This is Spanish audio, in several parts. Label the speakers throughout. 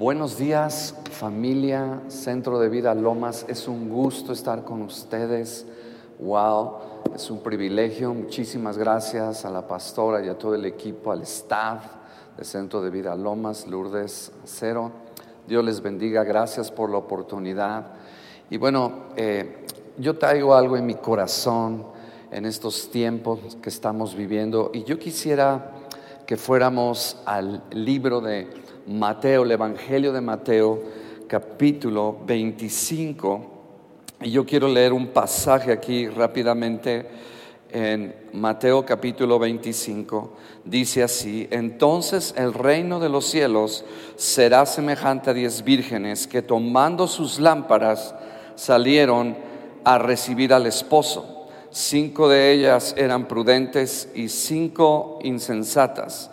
Speaker 1: Buenos días familia, Centro de Vida Lomas. Es un gusto estar con ustedes. Wow, es un privilegio. Muchísimas gracias a la pastora y a todo el equipo, al staff del Centro de Vida Lomas, Lourdes Cero. Dios les bendiga. Gracias por la oportunidad. Y bueno, eh, yo traigo algo en mi corazón en estos tiempos que estamos viviendo y yo quisiera que fuéramos al libro de Mateo, el Evangelio de Mateo, capítulo 25. Y yo quiero leer un pasaje aquí rápidamente en Mateo capítulo 25. Dice así, entonces el reino de los cielos será semejante a diez vírgenes que tomando sus lámparas salieron a recibir al esposo. Cinco de ellas eran prudentes y cinco insensatas.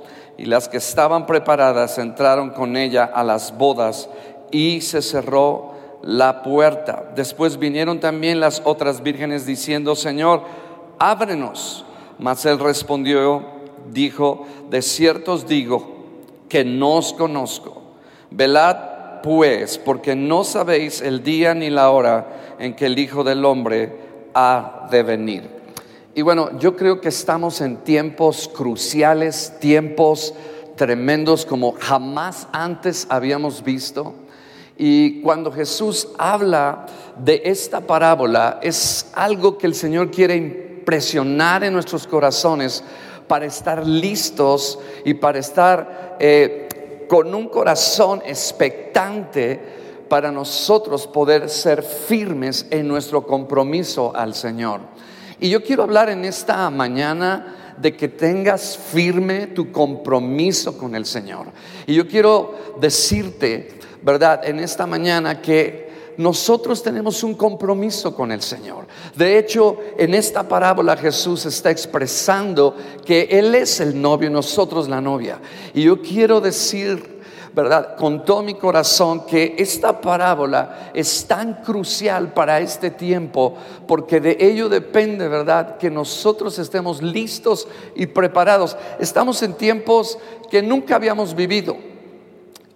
Speaker 1: y las que estaban preparadas entraron con ella a las bodas y se cerró la puerta. Después vinieron también las otras vírgenes diciendo, Señor, ábrenos. Mas él respondió, dijo, de cierto os digo que no os conozco. Velad pues, porque no sabéis el día ni la hora en que el Hijo del Hombre ha de venir. Y bueno, yo creo que estamos en tiempos cruciales, tiempos tremendos como jamás antes habíamos visto. Y cuando Jesús habla de esta parábola, es algo que el Señor quiere impresionar en nuestros corazones para estar listos y para estar eh, con un corazón expectante para nosotros poder ser firmes en nuestro compromiso al Señor. Y yo quiero hablar en esta mañana de que tengas firme tu compromiso con el Señor. Y yo quiero decirte, ¿verdad? En esta mañana que nosotros tenemos un compromiso con el Señor. De hecho, en esta parábola Jesús está expresando que Él es el novio y nosotros la novia. Y yo quiero decir ¿verdad? Con todo mi corazón que esta parábola es tan crucial para este tiempo porque de ello depende, ¿verdad? Que nosotros estemos listos y preparados. Estamos en tiempos que nunca habíamos vivido.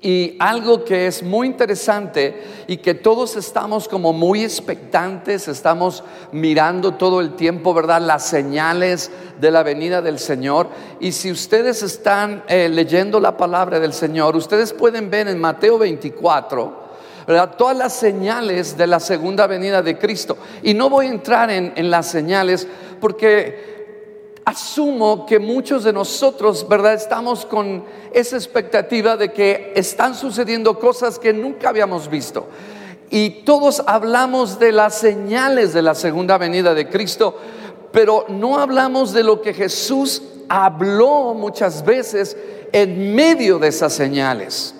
Speaker 1: Y algo que es muy interesante y que todos estamos como muy expectantes, estamos mirando todo el tiempo, ¿verdad? Las señales de la venida del Señor. Y si ustedes están eh, leyendo la palabra del Señor, ustedes pueden ver en Mateo 24, ¿verdad? Todas las señales de la segunda venida de Cristo. Y no voy a entrar en, en las señales porque asumo que muchos de nosotros, ¿verdad? Estamos con esa expectativa de que están sucediendo cosas que nunca habíamos visto. Y todos hablamos de las señales de la segunda venida de Cristo, pero no hablamos de lo que Jesús habló muchas veces en medio de esas señales.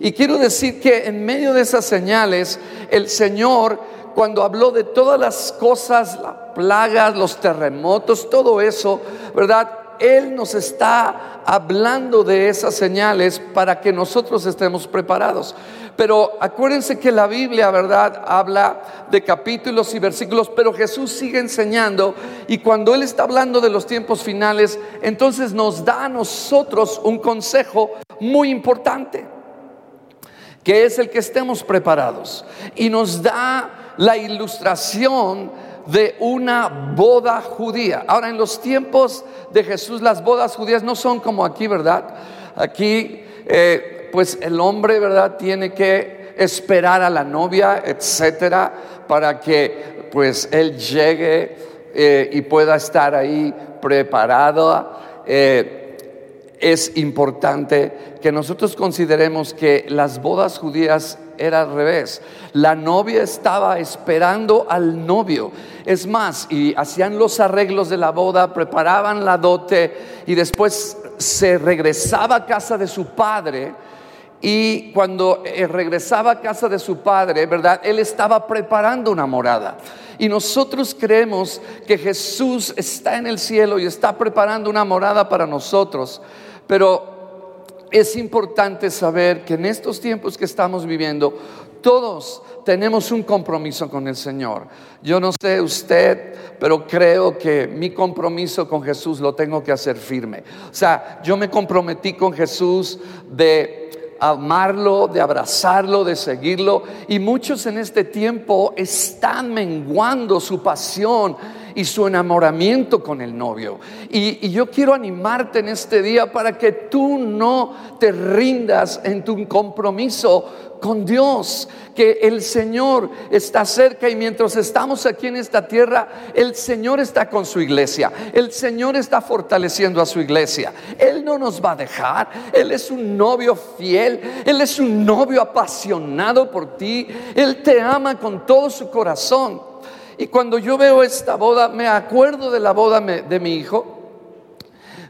Speaker 1: Y quiero decir que en medio de esas señales, el Señor cuando habló de todas las cosas, las plagas, los terremotos, todo eso, ¿verdad? Él nos está hablando de esas señales para que nosotros estemos preparados. Pero acuérdense que la Biblia, ¿verdad? Habla de capítulos y versículos, pero Jesús sigue enseñando y cuando Él está hablando de los tiempos finales, entonces nos da a nosotros un consejo muy importante, que es el que estemos preparados. Y nos da la ilustración de una boda judía. Ahora, en los tiempos de Jesús, las bodas judías no son como aquí, ¿verdad? Aquí, eh, pues el hombre, ¿verdad? Tiene que esperar a la novia, etcétera, para que pues él llegue eh, y pueda estar ahí preparado. Eh, es importante que nosotros consideremos que las bodas judías era al revés. La novia estaba esperando al novio. Es más, y hacían los arreglos de la boda, preparaban la dote y después se regresaba a casa de su padre. Y cuando eh, regresaba a casa de su padre, ¿verdad? Él estaba preparando una morada. Y nosotros creemos que Jesús está en el cielo y está preparando una morada para nosotros. Pero es importante saber que en estos tiempos que estamos viviendo, todos tenemos un compromiso con el Señor. Yo no sé usted, pero creo que mi compromiso con Jesús lo tengo que hacer firme. O sea, yo me comprometí con Jesús de amarlo, de abrazarlo, de seguirlo. Y muchos en este tiempo están menguando su pasión y su enamoramiento con el novio. Y, yo quiero animarte en este día para que tú no te rindas en tu compromiso con Dios, que el Señor está cerca y mientras estamos aquí en esta tierra, el Señor está con su iglesia, el Señor está fortaleciendo a su iglesia. Él no nos va a dejar, Él es un novio fiel, Él es un novio apasionado por ti, Él te ama con todo su corazón. Y cuando yo veo esta boda, me acuerdo de la boda de mi hijo.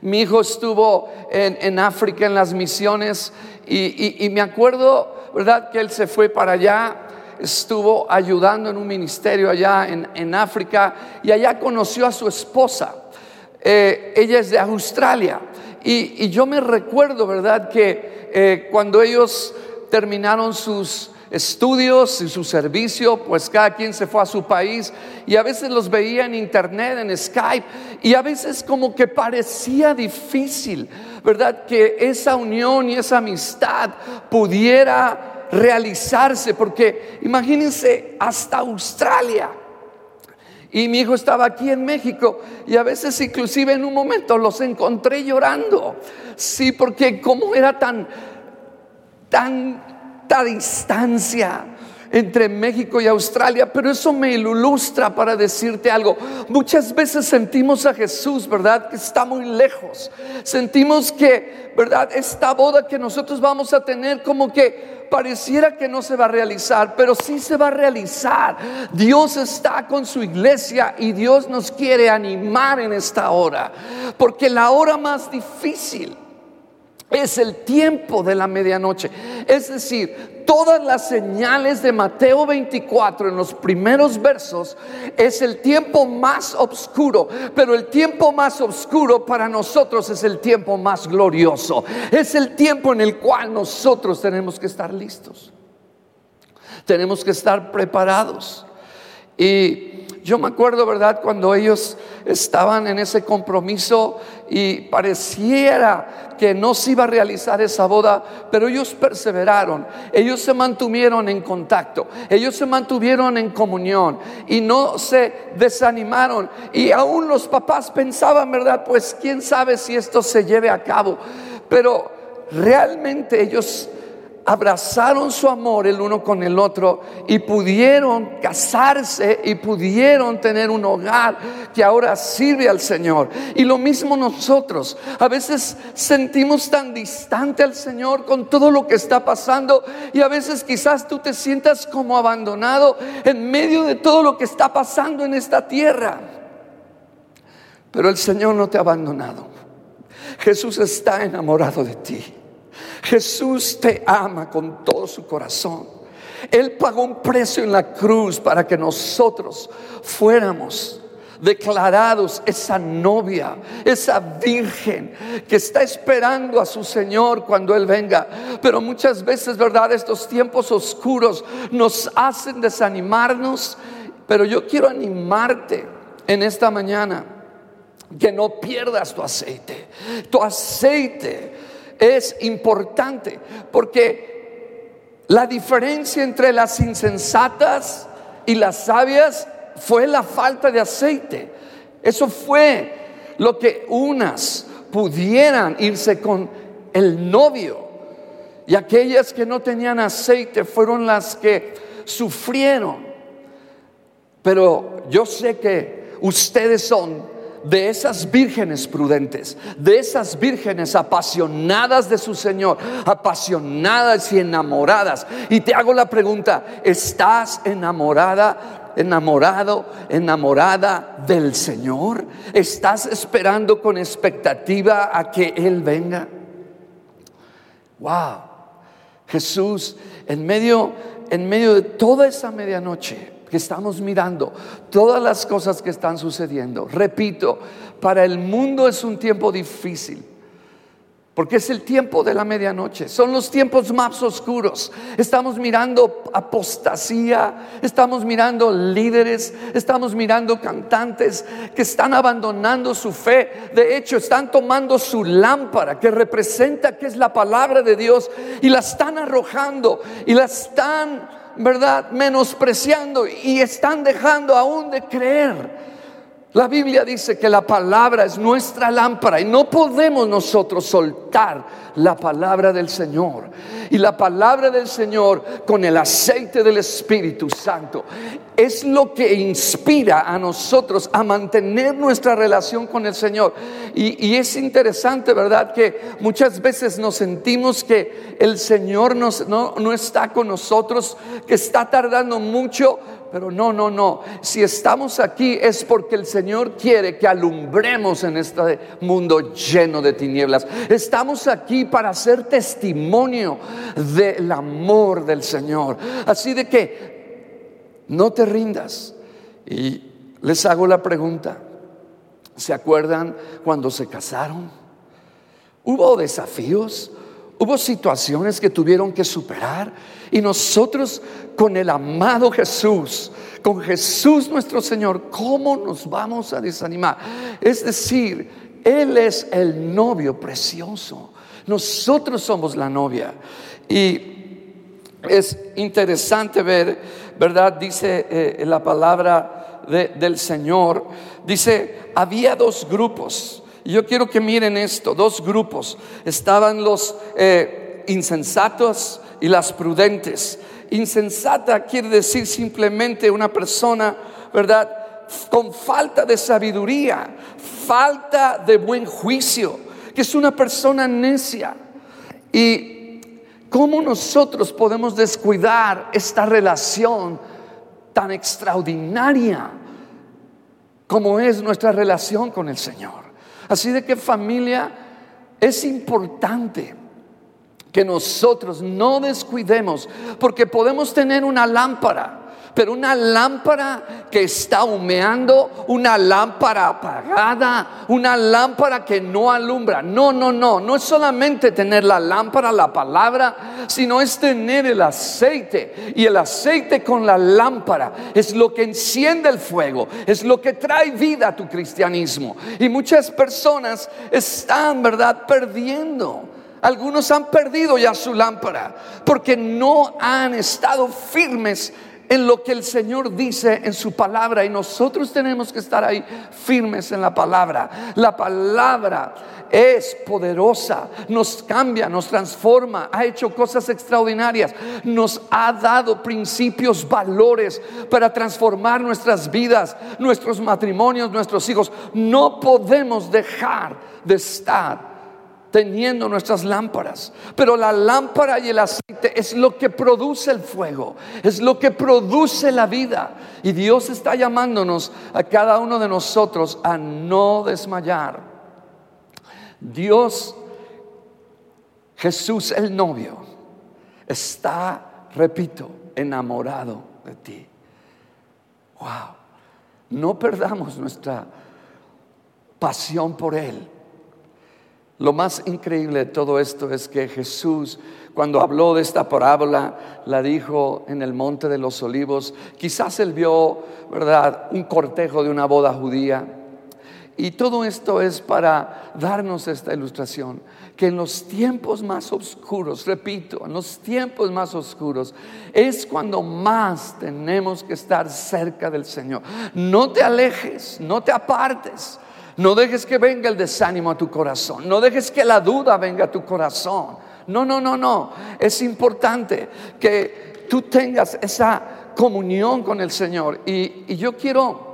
Speaker 1: Mi hijo estuvo en, África en las misiones y, me acuerdo, ¿verdad? Que él se fue para allá, estuvo ayudando en un ministerio allá en, África y allá conoció a su esposa. Eh, ella es de Australia. Y, yo me recuerdo, ¿verdad? Que eh, cuando ellos terminaron sus estudios y su servicio, pues cada quien se fue a su país y a veces los veía en internet, en Skype, y a veces como que parecía difícil, ¿verdad? Que esa unión y esa amistad pudiera realizarse, porque imagínense hasta Australia. Y mi hijo estaba aquí en México y a veces inclusive en un momento los encontré llorando. Sí, porque como era tan tan distancia entre México y Australia, pero eso me ilustra para decirte algo. Muchas veces sentimos a Jesús, ¿verdad? Que está muy lejos. Sentimos que, ¿verdad? Esta boda que nosotros vamos a tener como que pareciera que no se va a realizar, pero sí se va a realizar. Dios está con su iglesia y Dios nos quiere animar en esta hora, porque la hora más difícil es el tiempo de la medianoche. Es decir, todas las señales de Mateo 24 en los primeros versos es el tiempo más oscuro, pero el tiempo más oscuro para nosotros es el tiempo más glorioso. Es el tiempo en el cual nosotros tenemos que estar listos. Tenemos que estar preparados. Y yo me acuerdo, ¿verdad? Cuando ellos estaban en ese compromiso y pareciera que no se iba a realizar esa boda, pero ellos perseveraron, ellos se mantuvieron en contacto, ellos se mantuvieron en comunión y no se desanimaron. Y aún los papás pensaban, ¿verdad? Pues quién sabe si esto se lleve a cabo, pero realmente ellos abrazaron su amor el uno con el otro y pudieron casarse y pudieron tener un hogar que ahora sirve al Señor. Y lo mismo nosotros, a veces sentimos tan distante al Señor con todo lo que está pasando y a veces quizás tú te sientas como abandonado en medio de todo lo que está pasando en esta tierra. Pero el Señor no te ha abandonado. Jesús está enamorado de ti. Jesús te ama con todo su corazón. Él pagó un precio en la cruz para que nosotros fuéramos declarados esa novia, esa virgen que está esperando a su Señor cuando Él venga. Pero muchas veces, ¿verdad? Estos tiempos oscuros nos hacen desanimarnos. Pero yo quiero animarte en esta mañana que no pierdas tu aceite. Tu aceite es importante porque la diferencia entre las insensatas y las sabias fue la falta de aceite. Eso fue lo que unas pudieran irse con el novio Y aquellas que no tenían aceite fueron las que sufrieron. Pero yo sé que ustedes son de esas vírgenes prudentes, de esas vírgenes apasionadas de su Señor, apasionadas y enamoradas. Y te hago la pregunta, ¿estás enamorada? enamorado, enamorada del Señor? ¿Estás esperando con expectativa a que Él venga? Wow. Jesús en medio en medio de toda esa medianoche que estamos mirando, todas las cosas que están sucediendo. Repito, para el mundo es un tiempo difícil. Porque es el tiempo de la medianoche, son los tiempos más oscuros. Estamos mirando apostasía, estamos mirando líderes, estamos mirando cantantes que están abandonando su fe. De hecho, están tomando su lámpara que representa que es la palabra de Dios y la están arrojando y la están ¿verdad? Menospreciando y están dejando aún de creer. La Biblia dice que la palabra es nuestra lámpara y no podemos nosotros soltar la palabra del Señor. Y la palabra del Señor con el aceite del Espíritu Santo es lo que inspira a nosotros a mantener nuestra relación con el Señor. Y, es interesante, ¿verdad? Que muchas veces nos sentimos que el Señor no, no está con nosotros, que está tardando mucho pero no, no, no. Si estamos aquí es porque el Señor quiere que alumbremos en este mundo lleno de tinieblas. Estamos aquí para hacer testimonio del amor del Señor. Así de que no te rindas. Y les hago la pregunta. ¿Se acuerdan cuando se casaron? ¿Hubo desafíos? Hubo situaciones que tuvieron que superar y nosotros con el amado Jesús, con Jesús nuestro Señor, ¿cómo nos vamos a desanimar? Es decir, Él es el novio precioso. Nosotros somos la novia. Y es interesante ver, ¿verdad? Dice eh, la palabra del Señor. Dice, había dos grupos yo quiero que miren esto, dos grupos. Estaban los eh, insensatos y las prudentes. Insensata quiere decir simplemente una persona, ¿verdad? Con falta de sabiduría, falta de buen juicio, que es una persona necia. Y cómo nosotros podemos descuidar esta relación tan extraordinaria como es nuestra relación con el Señor. Así de que familia, es importante que nosotros no descuidemos, porque podemos tener una lámpara pero una lámpara que está humeando, una lámpara apagada, una lámpara que no alumbra. No, no, no, no es solamente tener la lámpara, la palabra, sino es tener el aceite. Y el aceite con la lámpara es lo que enciende el fuego, es lo que trae vida a tu cristianismo. Y muchas personas están, ¿verdad?, perdiendo. Algunos han perdido ya su lámpara porque no han estado firmes en lo que el Señor dice en su palabra y nosotros tenemos que estar ahí firmes en la palabra. La palabra es poderosa, nos cambia, nos transforma, ha hecho cosas extraordinarias, nos ha dado principios, valores para transformar nuestras vidas, nuestros matrimonios, nuestros hijos. No podemos dejar de estar teniendo nuestras lámparas. Pero la lámpara y el aceite es lo que produce el fuego, es lo que produce la vida. Y Dios está llamándonos a cada uno de nosotros a no desmayar. Dios, Jesús el novio, está, repito, enamorado de ti. Wow. No perdamos nuestra pasión por Él lo más increíble de todo esto es que Jesús, cuando habló de esta parábola, la dijo en el Monte de los Olivos. Quizás él vio, ¿verdad?, un cortejo de una boda judía. Y todo esto es para darnos esta ilustración, que en los tiempos más oscuros, repito, en los tiempos más oscuros, es cuando más tenemos que estar cerca del Señor. No te alejes, no te apartes. No dejes que venga el desánimo a tu corazón. No dejes que la duda venga a tu corazón. No, no, no, no. Es importante que tú tengas esa comunión con el Señor. Y, yo quiero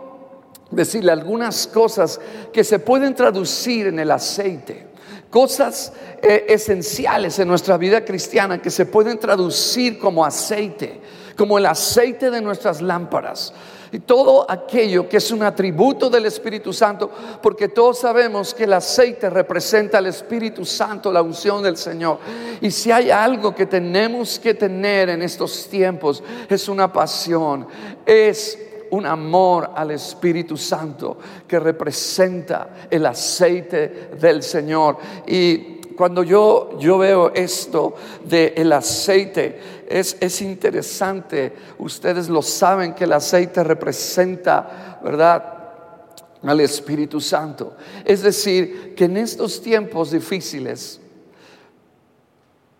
Speaker 1: decirle algunas cosas que se pueden traducir en el aceite. Cosas eh, esenciales en nuestra vida cristiana que se pueden traducir como aceite, como el aceite de nuestras lámparas y todo aquello que es un atributo del Espíritu Santo, porque todos sabemos que el aceite representa al Espíritu Santo, la unción del Señor. Y si hay algo que tenemos que tener en estos tiempos, es una pasión, es un amor al Espíritu Santo que representa el aceite del Señor. Y cuando yo, yo veo esto del el aceite, es, es, interesante, ustedes lo saben que el aceite representa, ¿verdad? Al Espíritu Santo. Es decir, que en estos tiempos difíciles,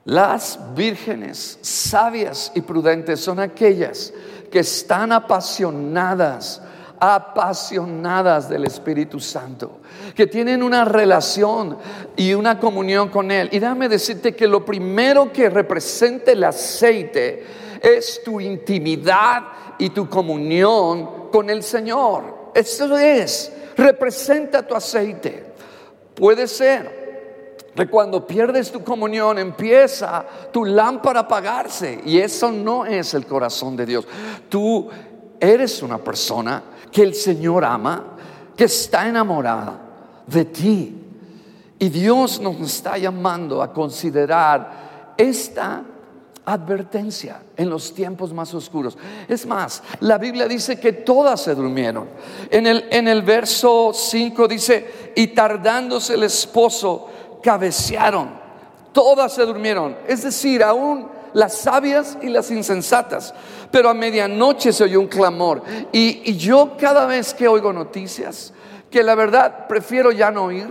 Speaker 1: las vírgenes sabias y prudentes son aquellas que están apasionadas apasionadas del Espíritu Santo, que tienen una relación y una comunión con Él. Y déjame decirte que lo primero que representa el aceite es tu intimidad y tu comunión con el Señor. Eso es, representa tu aceite. Puede ser que cuando pierdes tu comunión empieza tu lámpara a apagarse y eso no es el corazón de Dios. Tú eres una persona que el Señor ama, que está enamorada de ti. Y Dios nos está llamando a considerar esta advertencia en los tiempos más oscuros. Es más, la Biblia dice que todas se durmieron. En el, en el verso 5 dice, y tardándose el esposo, cabecearon. Todas se durmieron. Es decir, aún las sabias y las insensatas. Pero a medianoche se oyó un clamor. Y, yo cada vez que oigo noticias, que la verdad prefiero ya no oír,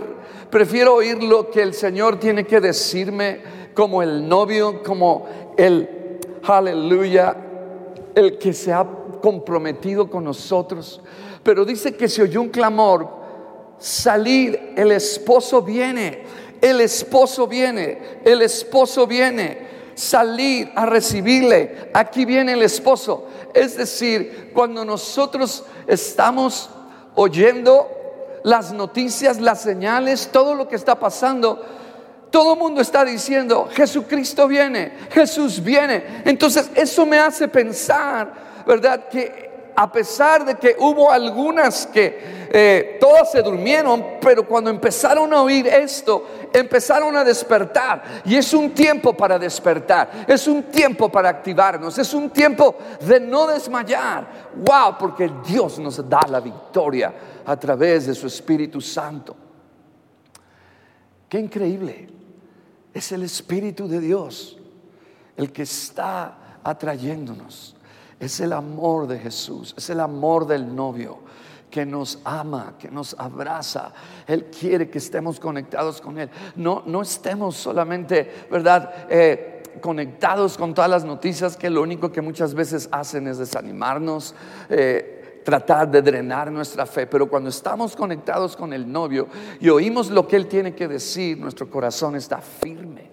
Speaker 1: prefiero oír lo que el Señor tiene que decirme como el novio, como el aleluya, el que se ha comprometido con nosotros. Pero dice que se oyó un clamor, salir, el esposo viene, el esposo viene, el esposo viene salir a recibirle. Aquí viene el esposo. Es decir, cuando nosotros estamos oyendo las noticias, las señales, todo lo que está pasando, todo el mundo está diciendo, Jesucristo viene, Jesús viene. Entonces eso me hace pensar, ¿verdad? Que a pesar de que hubo algunas que eh, todas se durmieron, pero cuando empezaron a oír esto, empezaron a despertar. Y es un tiempo para despertar, es un tiempo para activarnos, es un tiempo de no desmayar. Wow, porque Dios nos da la victoria a través de su Espíritu Santo. Qué increíble. Es el Espíritu de Dios el que está atrayéndonos es el amor de Jesús, es el amor del novio que nos ama, que nos abraza. Él quiere que estemos conectados con Él. No, no estemos solamente, ¿verdad? Eh, conectados con todas las noticias que lo único que muchas veces hacen es desanimarnos. Eh, tratar de drenar nuestra fe, pero cuando estamos conectados con el novio y oímos lo que él tiene que decir, nuestro corazón está firme.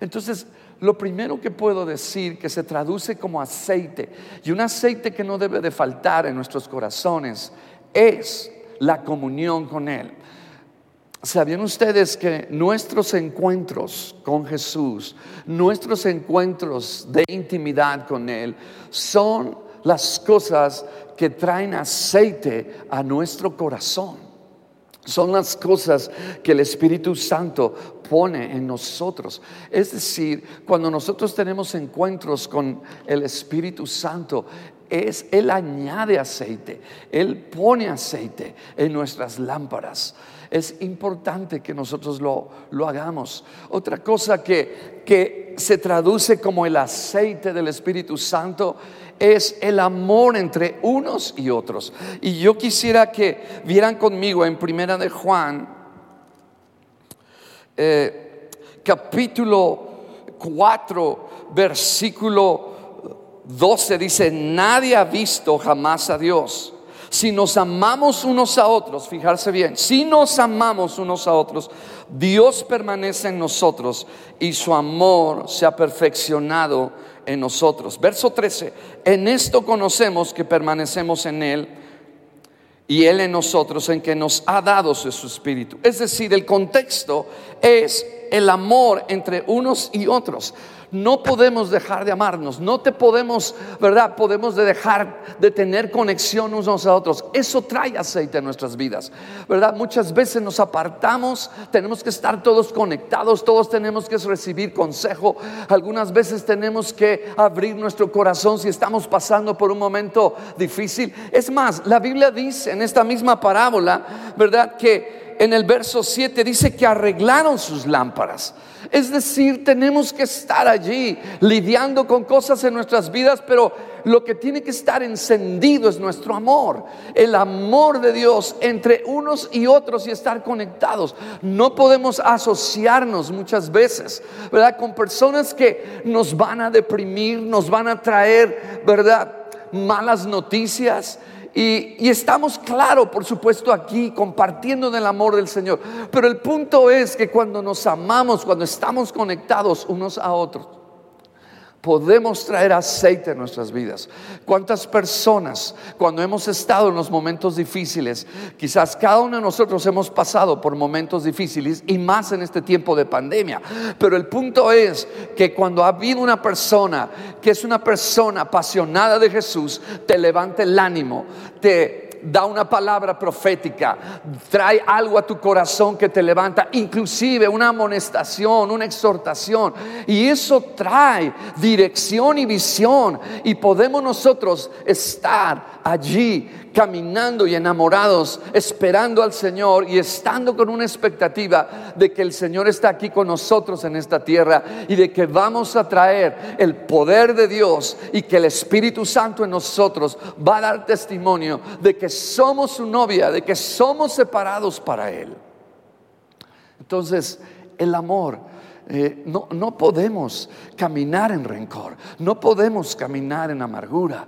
Speaker 1: Entonces, lo primero que puedo decir que se traduce como aceite y un aceite que no debe de faltar en nuestros corazones es la comunión con Él. ¿Sabían ustedes que nuestros encuentros con Jesús, nuestros encuentros de intimidad con Él, son las cosas que traen aceite a nuestro corazón? Son las cosas que el Espíritu Santo pone en nosotros. Es decir, cuando nosotros tenemos encuentros con el Espíritu Santo, es Él añade aceite, Él pone aceite en nuestras lámparas. Es importante que nosotros lo, lo hagamos. Otra cosa que, que se traduce como el aceite del Espíritu Santo es el amor entre unos y otros. Y yo quisiera que vieran conmigo en Primera de Juan, eh, capítulo 4, versículo 12, dice, nadie ha visto jamás a Dios. Si nos amamos unos a otros, fijarse bien, si nos amamos unos a otros, Dios permanece en nosotros y su amor se ha perfeccionado en nosotros. Verso 13, en esto conocemos que permanecemos en Él y Él en nosotros, en que nos ha dado su espíritu. Es decir, el contexto es el amor entre unos y otros no podemos dejar de amarnos, no te podemos, ¿verdad? Podemos dejar de tener conexión unos a otros. Eso trae aceite en nuestras vidas, ¿verdad? Muchas veces nos apartamos, tenemos que estar todos conectados, todos tenemos que recibir consejo, algunas veces tenemos que abrir nuestro corazón si estamos pasando por un momento difícil. Es más, la Biblia dice en esta misma parábola, ¿verdad? Que en el verso 7 dice que arreglaron sus lámparas. Es decir, tenemos que estar allí lidiando con cosas en nuestras vidas, pero lo que tiene que estar encendido es nuestro amor, el amor de Dios entre unos y otros y estar conectados. No podemos asociarnos muchas veces, ¿verdad? Con personas que nos van a deprimir, nos van a traer, ¿verdad? Malas noticias y, estamos, claro, por supuesto, aquí compartiendo del amor del Señor. Pero el punto es que cuando nos amamos, cuando estamos conectados unos a otros, podemos traer aceite en nuestras vidas. ¿Cuántas personas, cuando hemos estado en los momentos difíciles, quizás cada uno de nosotros hemos pasado por momentos difíciles y más en este tiempo de pandemia? Pero el punto es que cuando ha habido una persona que es una persona apasionada de Jesús, te levanta el ánimo, te da una palabra profética, trae algo a tu corazón que te levanta, inclusive una amonestación, una exhortación. Y eso trae dirección y visión. Y podemos nosotros estar allí caminando y enamorados, esperando al Señor y estando con una expectativa de que el Señor está aquí con nosotros en esta tierra y de que vamos a traer el poder de Dios y que el Espíritu Santo en nosotros va a dar testimonio de somos su novia, de que somos separados para Él. Entonces, el amor eh, no, no, podemos caminar en rencor, no podemos caminar en amargura,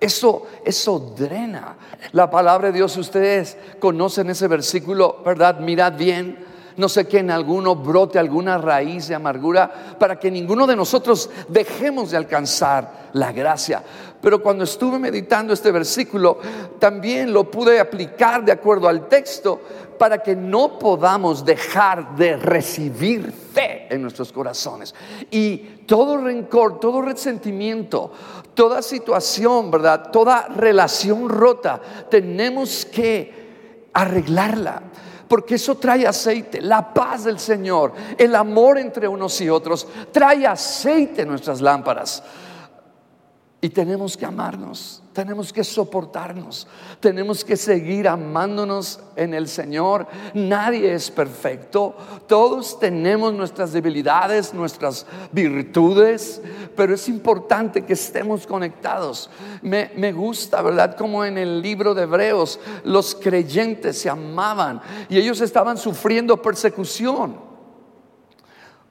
Speaker 1: eso, eso drena. La palabra de Dios, ustedes conocen ese versículo, ¿verdad? Mirad bien. No sé que en alguno brote alguna raíz de amargura para que ninguno de nosotros dejemos de alcanzar la gracia. Pero cuando estuve meditando este versículo, también lo pude aplicar de acuerdo al texto para que no podamos dejar de recibir fe en nuestros corazones. Y todo rencor, todo resentimiento, toda situación, ¿verdad? Toda relación rota, tenemos que arreglarla. Porque eso trae aceite, la paz del Señor, el amor entre unos y otros, trae aceite en nuestras lámparas. Y tenemos que amarnos, tenemos que soportarnos, tenemos que seguir amándonos en el Señor. Nadie es perfecto, todos tenemos nuestras debilidades, nuestras virtudes, pero es importante que estemos conectados. Me, gusta, ¿verdad? Como en el libro de Hebreos los creyentes se amaban y ellos estaban sufriendo persecución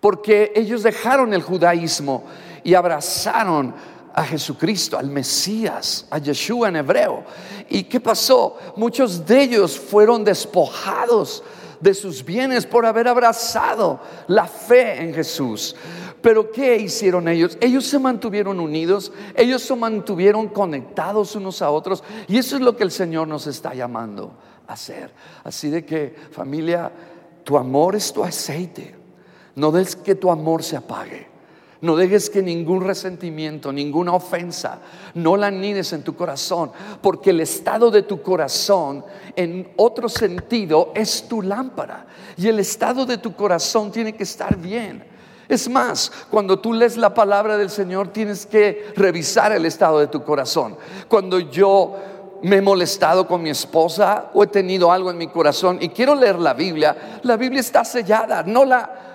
Speaker 1: porque ellos dejaron el judaísmo y abrazaron a Jesucristo, al Mesías, a Yeshua en hebreo. ¿Y qué pasó? Muchos de ellos fueron despojados de sus bienes por haber abrazado la fe en Jesús. Pero ¿qué hicieron ellos? Ellos se mantuvieron unidos, ellos se mantuvieron conectados unos a otros y eso es lo que el Señor nos está llamando a hacer. Así de que familia, tu amor es tu aceite. No des que tu amor se apague. No dejes que ningún resentimiento, ninguna ofensa, no la nides en tu corazón, porque el estado de tu corazón, en otro sentido, es tu lámpara. Y el estado de tu corazón tiene que estar bien. Es más, cuando tú lees la palabra del Señor, tienes que revisar el estado de tu corazón. Cuando yo me he molestado con mi esposa o he tenido algo en mi corazón y quiero leer la Biblia, la Biblia está sellada, no la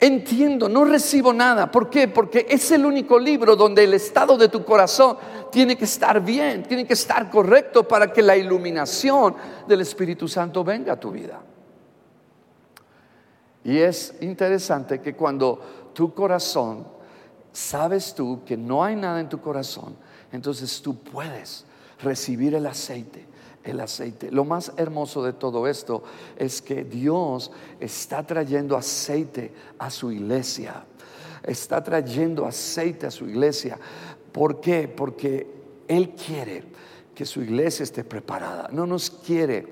Speaker 1: entiendo, no recibo nada. ¿Por qué? Porque es el único libro donde el estado de tu corazón tiene que estar bien, tiene que estar correcto para que la iluminación del Espíritu Santo venga a tu vida. Y es interesante que cuando tu corazón, sabes tú que no hay nada en tu corazón, entonces tú puedes recibir el aceite el aceite. Lo más hermoso de todo esto es que Dios está trayendo aceite a su iglesia. Está trayendo aceite a su iglesia. ¿Por qué? Porque Él quiere que su iglesia esté preparada. No nos quiere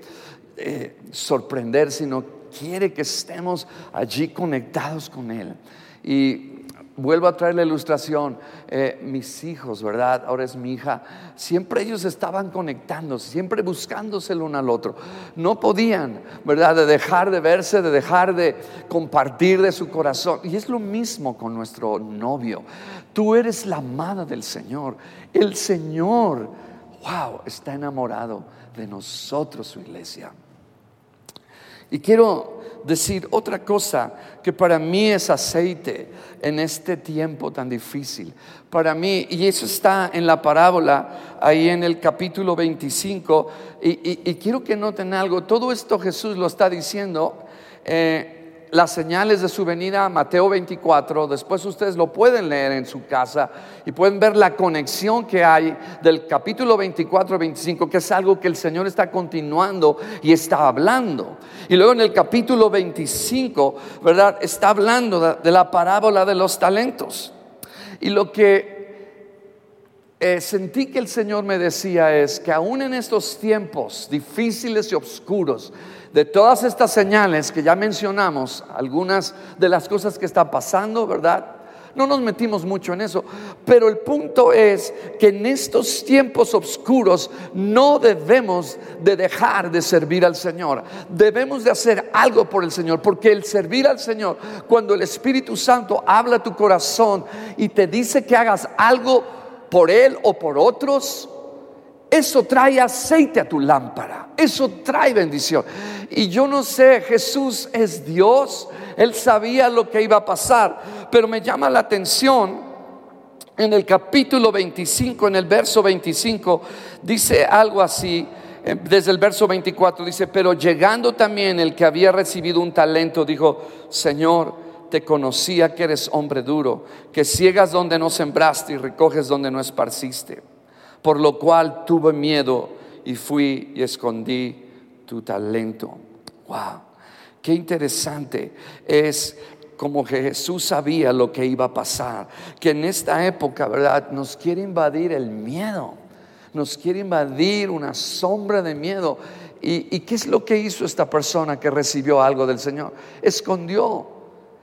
Speaker 1: eh, sorprender, sino quiere que estemos allí conectados con Él. Y Vuelvo a traer la ilustración. Eh, mis hijos, ¿verdad? Ahora es mi hija. Siempre ellos estaban conectándose, siempre buscándose el uno al otro. No podían, ¿verdad? De dejar de verse, de dejar de compartir de su corazón. Y es lo mismo con nuestro novio. Tú eres la amada del Señor. El Señor, wow, está enamorado de nosotros, su iglesia. Y quiero decir otra cosa que para mí es aceite en este tiempo tan difícil. Para mí, y eso está en la parábola, ahí en el capítulo 25, y, quiero que noten algo, todo esto Jesús lo está diciendo. Eh, las señales de su venida, Mateo 24, después ustedes lo pueden leer en su casa y pueden ver la conexión que hay del capítulo 24 25, que es algo que el Señor está continuando y está hablando. Y luego en el capítulo 25, ¿verdad? Está hablando de, la parábola de los talentos. Y lo que eh, sentí que el Señor me decía es que aún en estos tiempos difíciles y oscuros, de todas estas señales que ya mencionamos, algunas de las cosas que están pasando, ¿verdad? No nos metimos mucho en eso, pero el punto es que en estos tiempos oscuros no debemos de dejar de servir al Señor. Debemos de hacer algo por el Señor, porque el servir al Señor, cuando el Espíritu Santo habla a tu corazón y te dice que hagas algo por Él o por otros, eso trae aceite a tu lámpara, eso trae bendición. Y yo no sé, Jesús es Dios, Él sabía lo que iba a pasar, pero me llama la atención en el capítulo 25, en el verso 25, dice algo así, eh, desde el verso 24, dice, pero llegando también el que había recibido un talento, dijo, Señor, te conocía que eres hombre duro, que ciegas donde no sembraste y recoges donde no esparciste por lo cual tuve miedo y fui y escondí tu talento. Wow, qué interesante es como que Jesús sabía lo que iba a pasar, que en esta época, ¿verdad? Nos quiere invadir el miedo, nos quiere invadir una sombra de miedo. ¿Y, ¿Y, qué es lo que hizo esta persona que recibió algo del Señor? Escondió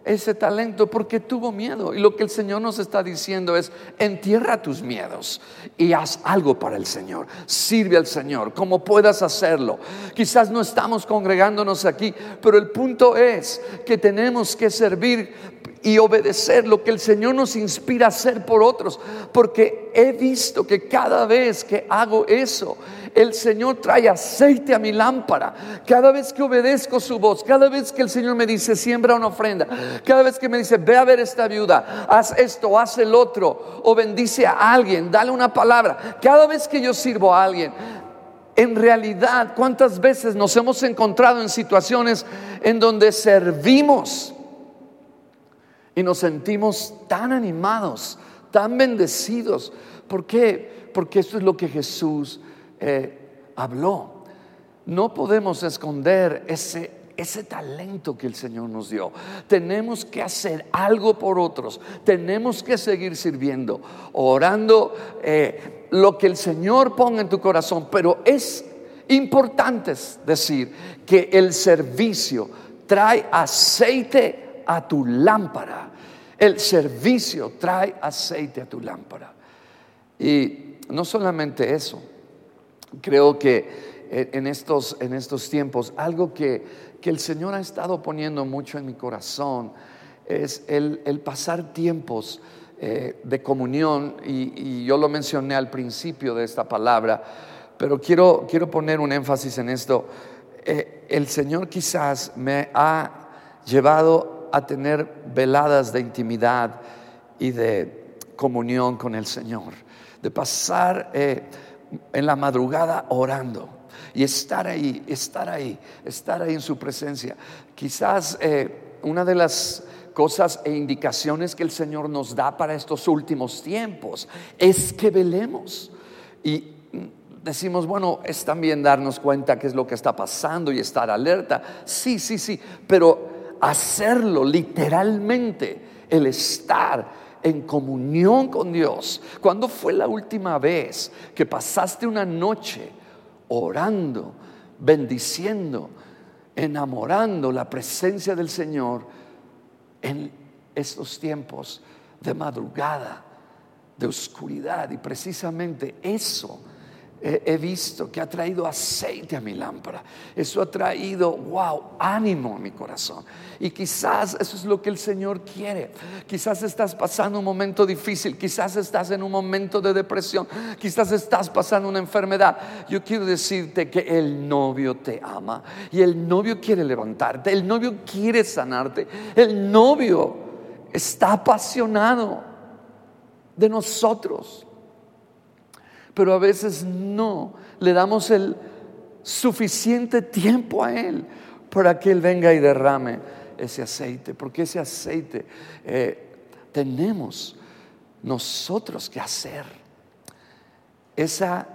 Speaker 1: ese talento porque tuvo miedo. Y lo que el Señor nos está diciendo es, entierra tus miedos y haz algo para el Señor. Sirve al Señor como puedas hacerlo. Quizás no estamos congregándonos aquí, pero el punto es que tenemos que servir y obedecer lo que el Señor nos inspira a hacer por otros. Porque he visto que cada vez que hago eso, el Señor trae aceite a mi lámpara. Cada vez que obedezco su voz, cada vez que el Señor me dice, siembra una ofrenda, cada vez que me dice, ve a ver esta viuda, haz esto, haz el otro, o bendice a alguien, dale una palabra. Cada vez que yo sirvo a alguien, en realidad, ¿cuántas veces nos hemos encontrado en situaciones en donde servimos y nos sentimos tan animados, tan bendecidos? ¿Por qué? Porque eso es lo que Jesús eh, habló. No podemos esconder ese, ese talento que el Señor nos dio. Tenemos que hacer algo por otros. Tenemos que seguir sirviendo, orando eh, lo que el Señor ponga en tu corazón. Pero es importante decir que el servicio trae aceite a tu lámpara. El servicio trae aceite a tu lámpara. Y no solamente eso, creo que eh, en estos, en estos tiempos, algo que, el Señor ha estado poniendo mucho en mi corazón es el, pasar tiempos eh, de comunión, y, yo lo mencioné al principio de esta palabra, pero quiero, quiero poner un énfasis en esto. Eh, el Señor quizás me ha llevado a tener veladas de intimidad y de comunión con el Señor, de pasar en la madrugada orando y estar ahí, estar ahí, estar ahí en su presencia. Quizás eh, una de las cosas e indicaciones que el Señor nos da para estos últimos tiempos es que velemos. Y decimos, bueno, es también darnos cuenta qué es lo que está pasando y estar alerta. Sí, sí, sí, pero hacerlo literalmente, el estar en comunión con Dios. ¿Cuándo fue la última vez que pasaste una noche orando, bendiciendo, enamorando la presencia del Señor en estos tiempos de madrugada, de oscuridad? Y precisamente eso he visto que ha traído aceite a mi lámpara. Eso ha traído, wow, ánimo a mi corazón. Y quizás eso es lo que el Señor quiere. Quizás estás pasando un momento difícil, quizás estás en un momento de depresión, quizás estás pasando una enfermedad. Yo quiero decirte que el novio te ama y el novio quiere levantarte, el novio quiere sanarte, el novio está apasionado de nosotros pero a veces no le damos el suficiente tiempo a Él para que Él venga y derrame ese aceite, porque ese aceite eh, tenemos nosotros que hacer. Esa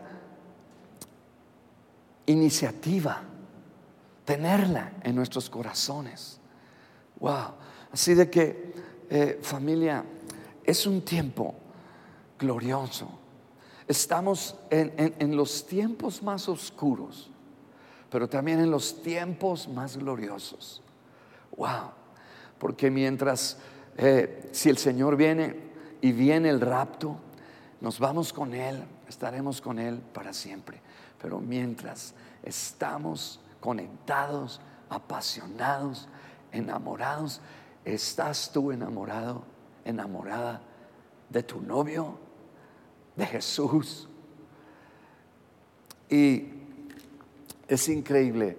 Speaker 1: iniciativa, tenerla en nuestros corazones. Wow. Así de que, eh, familia, es un tiempo glorioso Estamos en, los tiempos más oscuros, pero también en los tiempos más gloriosos. Wow, porque mientras, eh, si el Señor viene y viene el rapto, nos vamos con Él, estaremos con Él para siempre. Pero mientras estamos conectados, apasionados, enamorados, ¿estás tú enamorado, enamorada de tu novio? De Jesús. Y es increíble,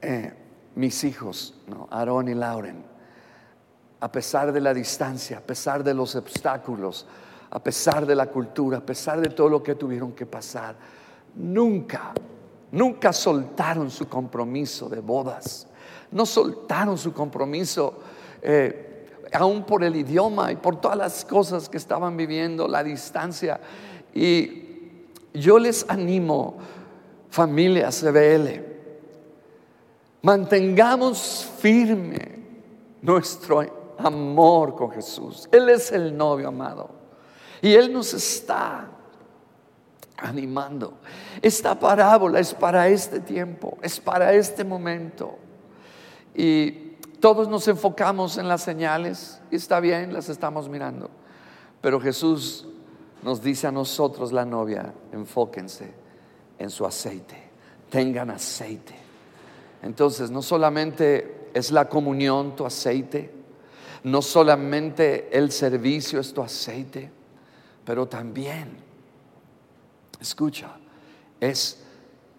Speaker 1: eh, mis hijos, ¿no? Aarón y Lauren, a pesar de la distancia, a pesar de los obstáculos, a pesar de la cultura, a pesar de todo lo que tuvieron que pasar, nunca, nunca soltaron su compromiso de bodas, no soltaron su compromiso. Eh, aún por el idioma y por todas las cosas que estaban viviendo, la distancia. Y yo les animo, familia CBL, mantengamos firme nuestro amor con Jesús. Él es el novio amado. Y Él nos está animando. Esta parábola es para este tiempo, es para este momento. Y todos nos enfocamos en las señales y está bien, las estamos mirando. Pero Jesús nos dice a nosotros, la novia, enfóquense en su aceite, tengan aceite. Entonces, no solamente es la comunión tu aceite, no solamente el servicio es tu aceite, pero también, escucha, es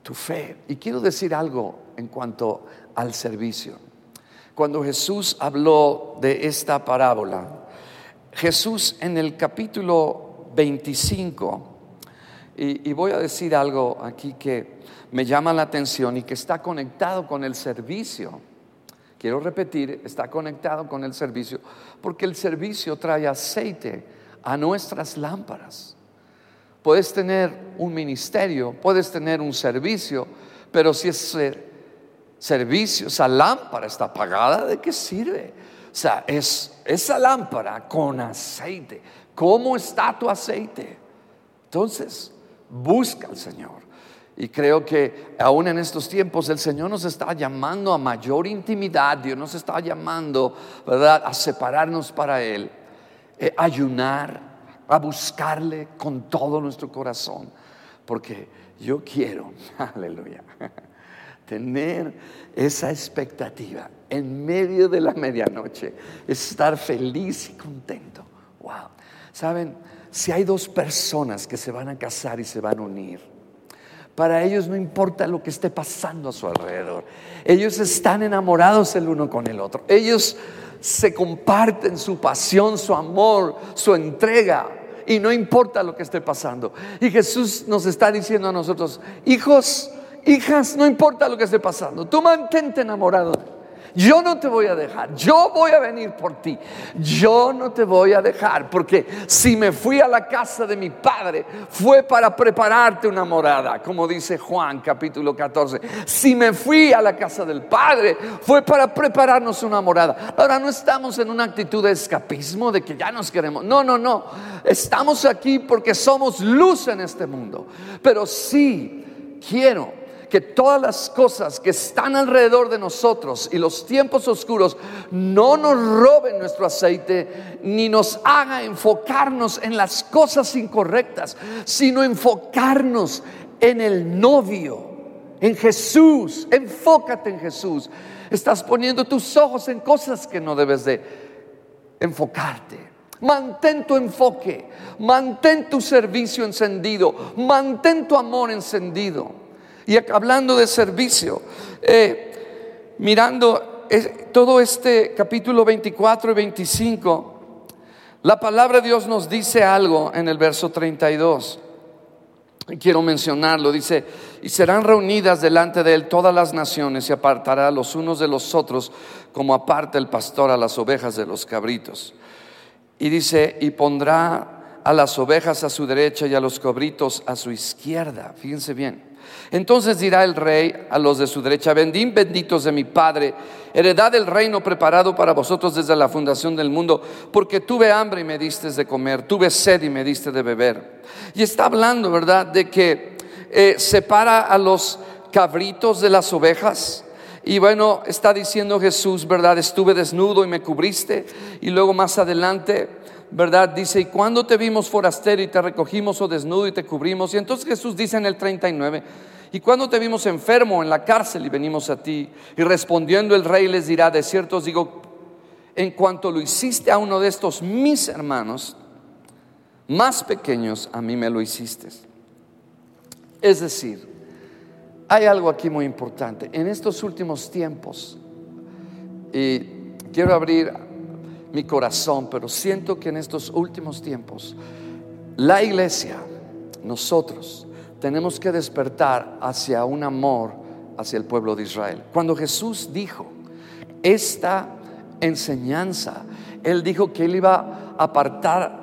Speaker 1: tu fe. Y quiero decir algo en cuanto al servicio cuando Jesús habló de esta parábola. Jesús en el capítulo 25, y, voy a decir algo aquí que me llama la atención y que está conectado con el servicio. Quiero repetir, está conectado con el servicio, porque el servicio trae aceite a nuestras lámparas. Puedes tener un ministerio, puedes tener un servicio, pero si es servicio, esa lámpara está apagada, ¿de qué sirve? O sea, es esa lámpara con aceite. ¿Cómo está tu aceite? Entonces, busca al Señor. Y creo que aún en estos tiempos el Señor nos está llamando a mayor intimidad, Dios nos está llamando, ¿verdad?, a separarnos para Él, eh, ayunar, a buscarle con todo nuestro corazón, porque yo quiero, aleluya tener esa expectativa en medio de la medianoche, estar feliz y contento. Wow. Saben, si hay dos personas que se van a casar y se van a unir, para ellos no importa lo que esté pasando a su alrededor. Ellos están enamorados el uno con el otro. Ellos se comparten su pasión, su amor, su entrega. Y no importa lo que esté pasando. Y Jesús nos está diciendo a nosotros, hijos, Hijas, no importa lo que esté pasando, tú mantente enamorado. Yo no te voy a dejar. Yo voy a venir por ti. Yo no te voy a dejar. Porque si me fui a la casa de mi padre, fue para prepararte una morada, como dice Juan capítulo 14. Si me fui a la casa del padre, fue para prepararnos una morada. Ahora no estamos en una actitud de escapismo, de que ya nos queremos. No, no, no. Estamos aquí porque somos luz en este mundo. Pero sí quiero que todas las cosas que están alrededor de nosotros y los tiempos oscuros no nos roben nuestro aceite ni nos haga enfocarnos en las cosas incorrectas, sino enfocarnos en el novio, en Jesús. Enfócate en Jesús. Estás poniendo tus ojos en cosas que no debes de enfocarte. Mantén tu enfoque, mantén tu servicio encendido, mantén tu amor encendido. Y hablando de servicio, eh, mirando todo este capítulo 24 y 25, la palabra de Dios nos dice algo en el verso 32. Quiero mencionarlo, dice, y serán reunidas delante de él todas las naciones y apartará los unos de los otros como aparta el pastor a las ovejas de los cabritos. Y dice, y pondrá a las ovejas a su derecha y a los cabritos a su izquierda. Fíjense bien. Entonces dirá el rey a los de su derecha, bendín benditos de mi Padre, heredad del reino preparado para vosotros desde la fundación del mundo, porque tuve hambre y me diste de comer, tuve sed y me diste de beber. Y está hablando, ¿verdad?, de que eh, separa a los cabritos de las ovejas. Y bueno, está diciendo Jesús, ¿verdad? Estuve desnudo y me cubriste. Y luego más adelante, ¿verdad? Dice, ¿y cuando te vimos forastero y te recogimos o desnudo y te cubrimos? Y entonces Jesús dice en el 39, ¿y cuando te vimos enfermo en la cárcel y venimos a ti? Y respondiendo el rey les dirá, de cierto os digo, en cuanto lo hiciste a uno de estos mis hermanos, más pequeños, a mí me lo hiciste. Es decir, hay algo aquí muy importante. En estos últimos tiempos, y quiero abrir mi corazón, pero siento que en estos últimos tiempos la iglesia, nosotros, tenemos que despertar hacia un amor hacia el pueblo de Israel. Cuando Jesús dijo esta enseñanza, Él dijo que Él iba a apartar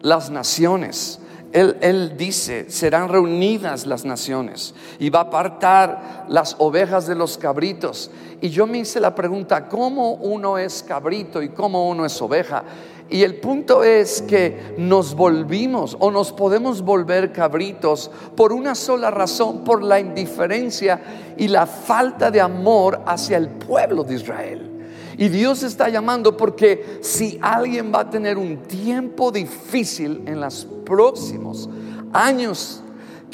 Speaker 1: las naciones. Él, dice, serán reunidas las naciones y va a apartar las ovejas de los cabritos y yo me hice la pregunta, ¿cómo uno es cabrito y cómo uno es oveja? Y el punto es que nos volvimos o nos podemos volver cabritos por una sola razón, por la indiferencia y la falta de amor hacia el pueblo de Israel. Y Dios está llamando porque si alguien va a tener un tiempo difícil en los próximos años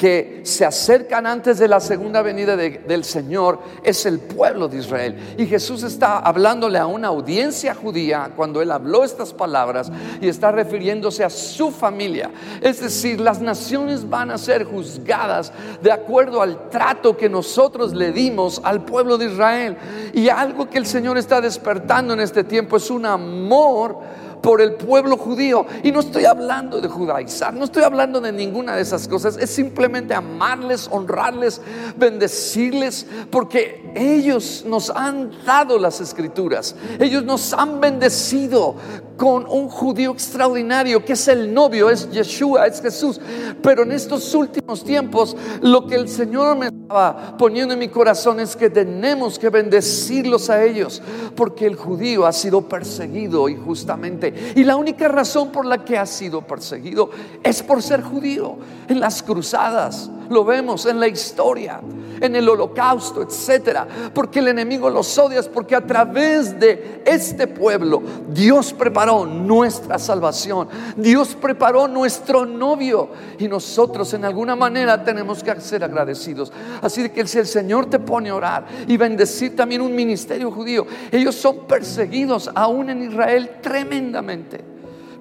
Speaker 1: que se acercan antes de la segunda venida del Señor es el pueblo de Israel. Y Jesús está hablándole a una audiencia judía cuando él habló estas palabras y está refiriéndose a su familia. Es decir, las naciones van a ser juzgadas de acuerdo al trato que nosotros le dimos al pueblo de Israel. Y algo que el Señor está despertando en este tiempo es un amor por el pueblo judío. Y no estoy hablando de judaizar, no estoy hablando de ninguna de esas cosas. Es simplemente amarles, honrarles, bendecirles, porque ellos nos han dado las escrituras. Ellos nos han bendecido con un judío extraordinario que es el novio, es Yeshua, es Jesús. Pero en estos últimos tiempos, lo que el Señor me estaba poniendo en mi corazón es que tenemos que bendecirlos a ellos, porque el judío ha sido perseguido injustamente y la única razón por la que ha sido perseguido es por ser judío. En las cruzadas, lo vemos en la historia, en el holocausto, etcétera. Porque el enemigo los odia, porque a través de este pueblo Dios preparó nuestra salvación. Dios preparó nuestro novio y nosotros en alguna manera tenemos que ser agradecidos. Así que si el Señor te pone a orar y bendecir también un ministerio judío, ellos son perseguidos aún en Israel tremendamente.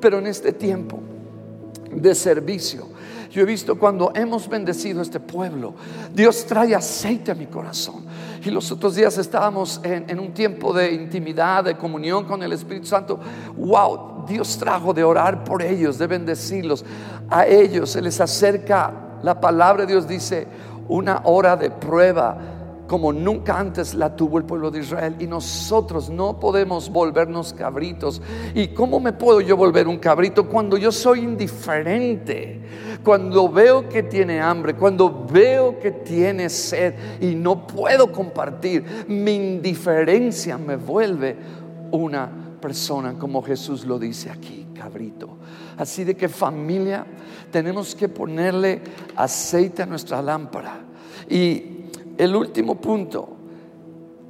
Speaker 1: Pero en este tiempo de servicio, yo he visto cuando hemos bendecido este pueblo, Dios trae aceite a mi corazón. Y los otros días estábamos en, un tiempo de intimidad, de comunión con el Espíritu Santo. Wow, Dios trajo de orar por ellos, de bendecirlos. A ellos se les acerca, la palabra de Dios dice, una hora de prueba como nunca antes la tuvo el pueblo de Israel y nosotros no podemos volvernos cabritos. ¿Y cómo me puedo yo volver un cabrito cuando yo soy indiferente? Cuando veo que tiene hambre, cuando veo que tiene sed y no puedo compartir, mi indiferencia me vuelve una persona como Jesús lo dice aquí, cabrito. Así de que familia, tenemos que ponerle aceite a nuestra lámpara. Y el último punto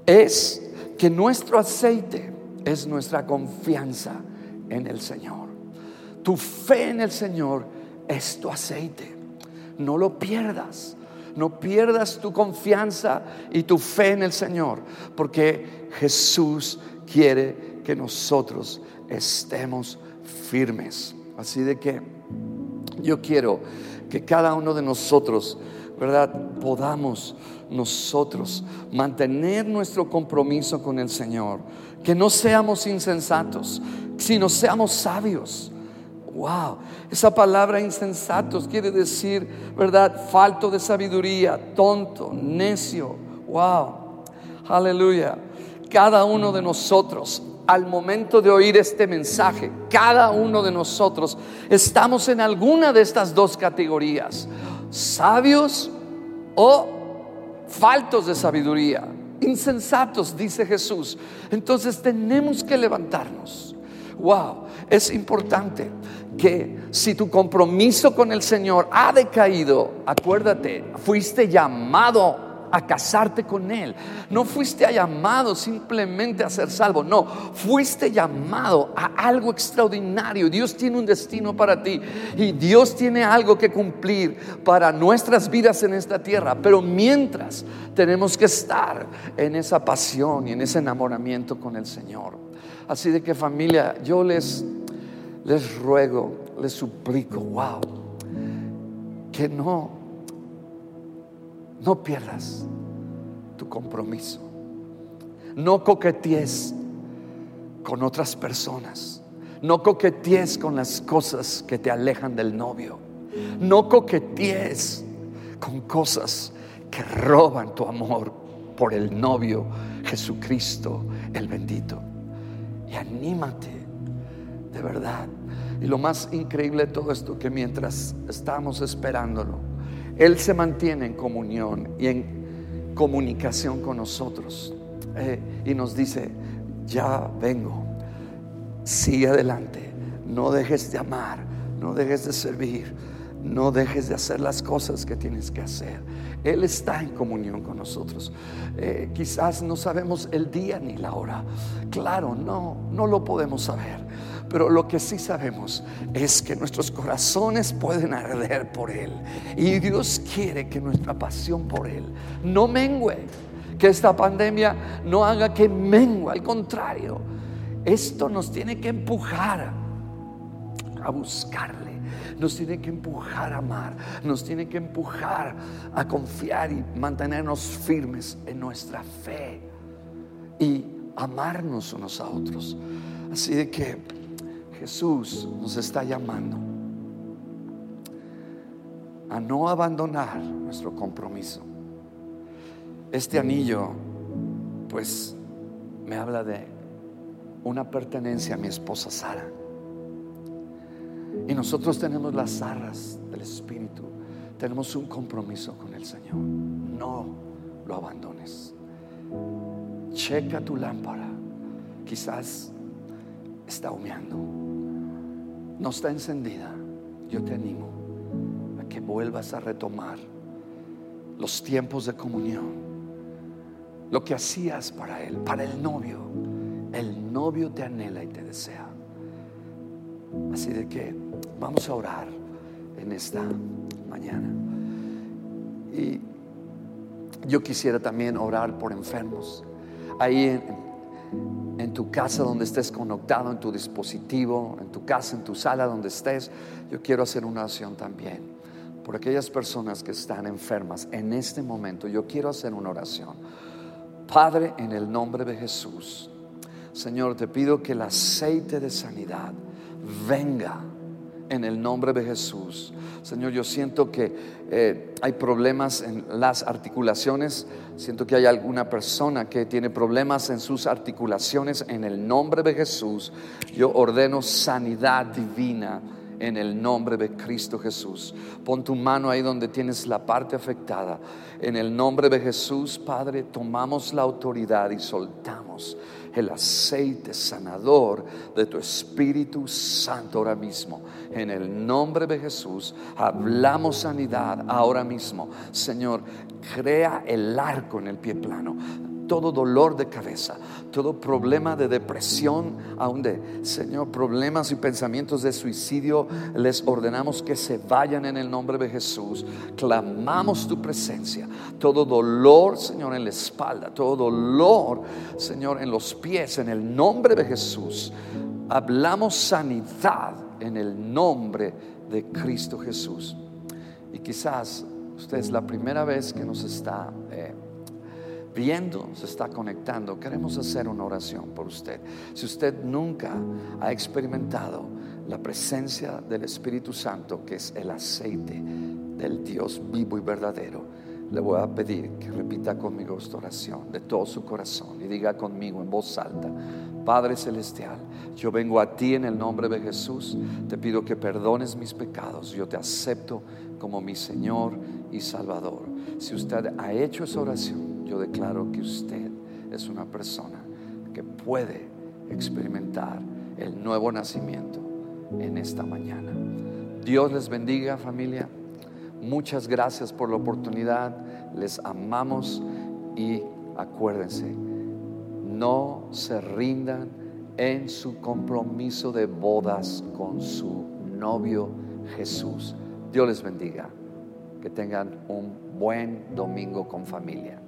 Speaker 1: es que nuestro aceite es nuestra confianza en el Señor. Tu fe en el Señor es tu aceite. No lo pierdas. No pierdas tu confianza y tu fe en el Señor, porque Jesús quiere que nosotros estemos firmes. Así de que yo quiero que cada uno de nosotros, ¿verdad? Podamos nosotros mantener nuestro compromiso con el Señor. Que no seamos insensatos, sino seamos sabios. Wow, esa palabra insensatos quiere decir, ¿verdad? Falto de sabiduría, tonto, necio. Wow, aleluya. Cada uno de nosotros, al momento de oír este mensaje, cada uno de nosotros estamos en alguna de estas dos categorías, sabios o faltos de sabiduría, insensatos, dice Jesús. Entonces tenemos que levantarnos. Wow, es importante que si tu compromiso con el Señor ha decaído, acuérdate, fuiste llamado a casarte con Él. No fuiste llamado simplemente a ser salvo, no, fuiste llamado a algo extraordinario. Dios tiene un destino para ti y Dios tiene algo que cumplir para nuestras vidas en esta tierra. Pero mientras tenemos que estar en esa pasión y en ese enamoramiento con el Señor. Así de que familia, yo les, les ruego, les suplico, wow, que no no pierdas tu compromiso. No coquetees con otras personas. No coquetees con las cosas que te alejan del novio. No coquetees con cosas que roban tu amor por el novio Jesucristo, el bendito. Y anímate, de verdad. Y lo más increíble de todo esto, que mientras estamos esperándolo, él se mantiene en comunión y en comunicación con nosotros. Eh, y nos dice, ya vengo, sigue adelante, no dejes de amar, no dejes de servir, no dejes de hacer las cosas que tienes que hacer. Él está en comunión con nosotros. Eh, quizás no sabemos el día ni la hora. Claro, no, no lo podemos saber. Pero lo que sí sabemos es que nuestros corazones pueden arder por Él. Y Dios quiere que nuestra pasión por Él no mengue. Que esta pandemia no haga que mengue. Al contrario, esto nos tiene que empujar a buscarle. Nos tiene que empujar a amar. Nos tiene que empujar a confiar y mantenernos firmes en nuestra fe. Y amarnos unos a otros. Así de que Jesús nos está llamando a no abandonar nuestro compromiso. Este anillo, pues, me habla de una pertenencia a mi esposa Sara. Y nosotros tenemos las arras del Espíritu. Tenemos un compromiso con el Señor. No lo abandones. Checa tu lámpara. Quizás está humeando no está encendida, yo te animo a que vuelvas a retomar los tiempos de comunión. Lo que hacías para él, para el novio. El novio te anhela y te desea. Así de que vamos a orar en esta mañana. Y yo quisiera también orar por enfermos. Ahí en, en tu casa donde estés conectado, en tu dispositivo, en tu casa, en tu sala donde estés, yo quiero hacer una oración también. Por aquellas personas que están enfermas en este momento, yo quiero hacer una oración. Padre, en el nombre de Jesús, Señor, te pido que el aceite de sanidad venga en el nombre de Jesús. Señor, yo siento que eh, hay problemas en las articulaciones. Siento que hay alguna persona que tiene problemas en sus articulaciones. En el nombre de Jesús, yo ordeno sanidad divina en el nombre de Cristo Jesús. Pon tu mano ahí donde tienes la parte afectada. En el nombre de Jesús, Padre, tomamos la autoridad y soltamos el aceite sanador de tu Espíritu Santo ahora mismo. En el nombre de Jesús hablamos sanidad ahora mismo. Señor, crea el arco en el pie plano todo dolor de cabeza, todo problema de depresión, aún de, Señor, problemas y pensamientos de suicidio, les ordenamos que se vayan en el nombre de Jesús. Clamamos tu presencia. Todo dolor, Señor, en la espalda, todo dolor, Señor, en los pies, en el nombre de Jesús. Hablamos sanidad en el nombre de Cristo Jesús. Y quizás usted es la primera vez que nos está... Eh, viendo, se está conectando, queremos hacer una oración por usted. Si usted nunca ha experimentado la presencia del Espíritu Santo, que es el aceite del Dios vivo y verdadero, le voy a pedir que repita conmigo esta oración de todo su corazón y diga conmigo en voz alta, Padre Celestial, yo vengo a ti en el nombre de Jesús, te pido que perdones mis pecados, yo te acepto como mi Señor y Salvador. Si usted ha hecho esa oración, yo declaro que usted es una persona que puede experimentar el nuevo nacimiento en esta mañana. Dios les bendiga familia. Muchas gracias por la oportunidad. Les amamos y acuérdense, no se rindan en su compromiso de bodas con su novio Jesús. Dios les bendiga. Que tengan un buen domingo con familia.